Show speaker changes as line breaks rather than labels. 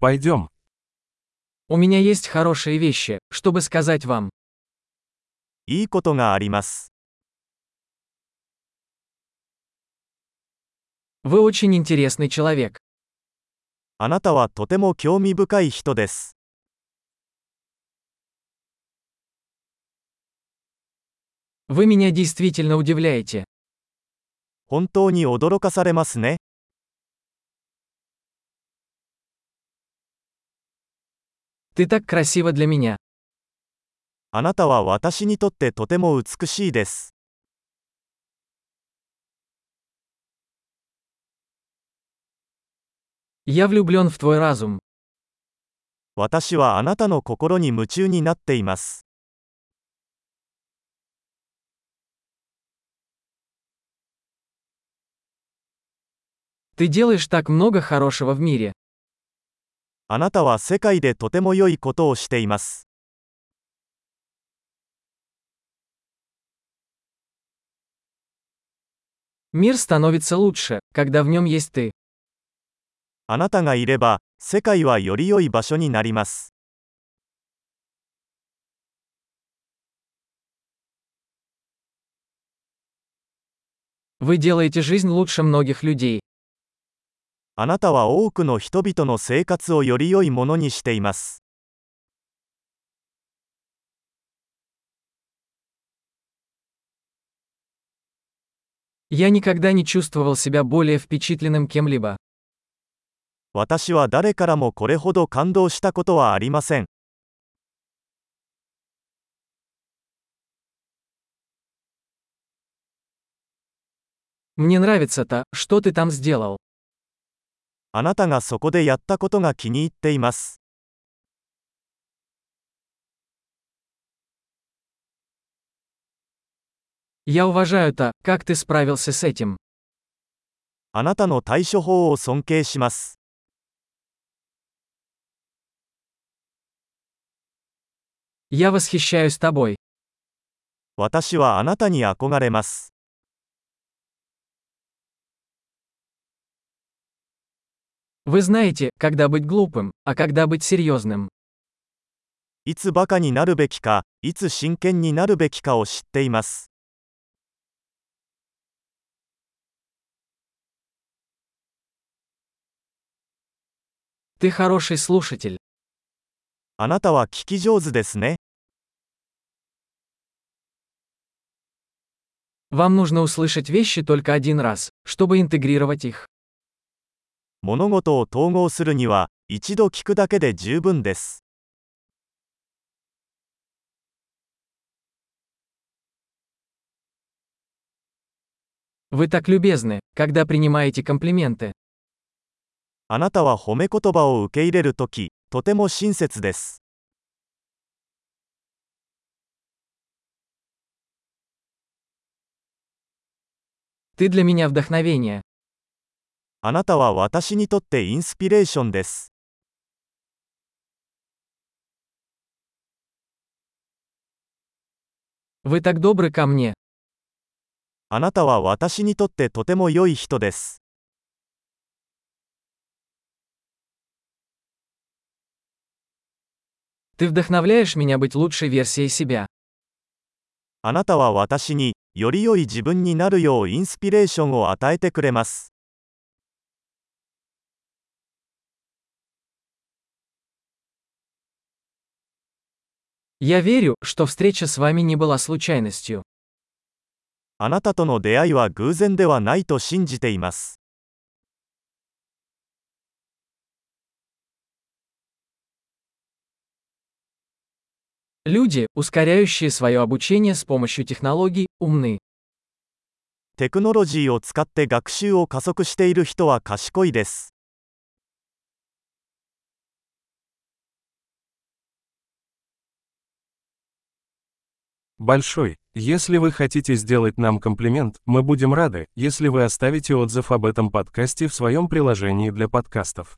Пойдем.
У меня есть хорошие вещи, чтобы сказать вам.
いいことがあります。
Вы очень интересный человек.
あなたはとても興味深い人です。
Вы меня действительно удивляете.
本当に驚かされますね。
Ты так красива для меня.
あなたは私にとってとても美しいです。
Я влюблен в твой разум.
私はあなたの心に夢中になっています。
Ты делаешь так много хорошего в мире.
あなたは世界でとても良いことをしています。
Мир становится лучше, когда в нем есть ты.
あなたがいれば、世界はより良い場所になります。
Вы делаете жизнь лучше многих людей.
あなたは多くの人々の生活をより良いものにしています。
Я никогда не чувствовал себя более впечатленным кем-либо.
私は誰からもこれほど感動したことはありません。
Мне нравится то, что ты там сделал.
あなたがそこでやったことが気に入っています。
Я уважаю то, как ты справился с этим.
あなたの対処法を尊敬します。
Я восхищаюсь тобой.
私はあなたに憧れます。
Вы знаете, когда быть глупым, а когда быть серьезным.
いつバカになるべきか、いつ真剣になるべきかを知っています。
Ты хороший слушатель.
あなたは聞き上手ですね。
Вам нужно услышать вещи только один раз, чтобы интегрировать их.
物事を統合するには、一度聞くだけで十分です。
Вы так любезны, когда принимаете комплименты.
あなたは褒め言葉を受け入れるとき、とても親切です。
Ты для меня вдохновение.
あなたは私にとってインスピレーションです。
Вы так добры ко мне.
あなたは私にとってとても良い人です。
Ты вдохновляешь меня быть лучшей версией себя.
あなたは私に、より良い自分になるようインスピレーションを与えてくれます。
Я верю, что встреча с вами не была случайностью.
あなたとの出会いは偶然ではないと信じています。
Люди, ускоряющие свое обучение с помощью технологий, умны.
テクノロジーを使って学習を加速している人は賢いです。
Большой. Если вы хотите сделать нам комплимент, мы будем рады, если вы оставите отзыв об этом подкасте в своем приложении для подкастов.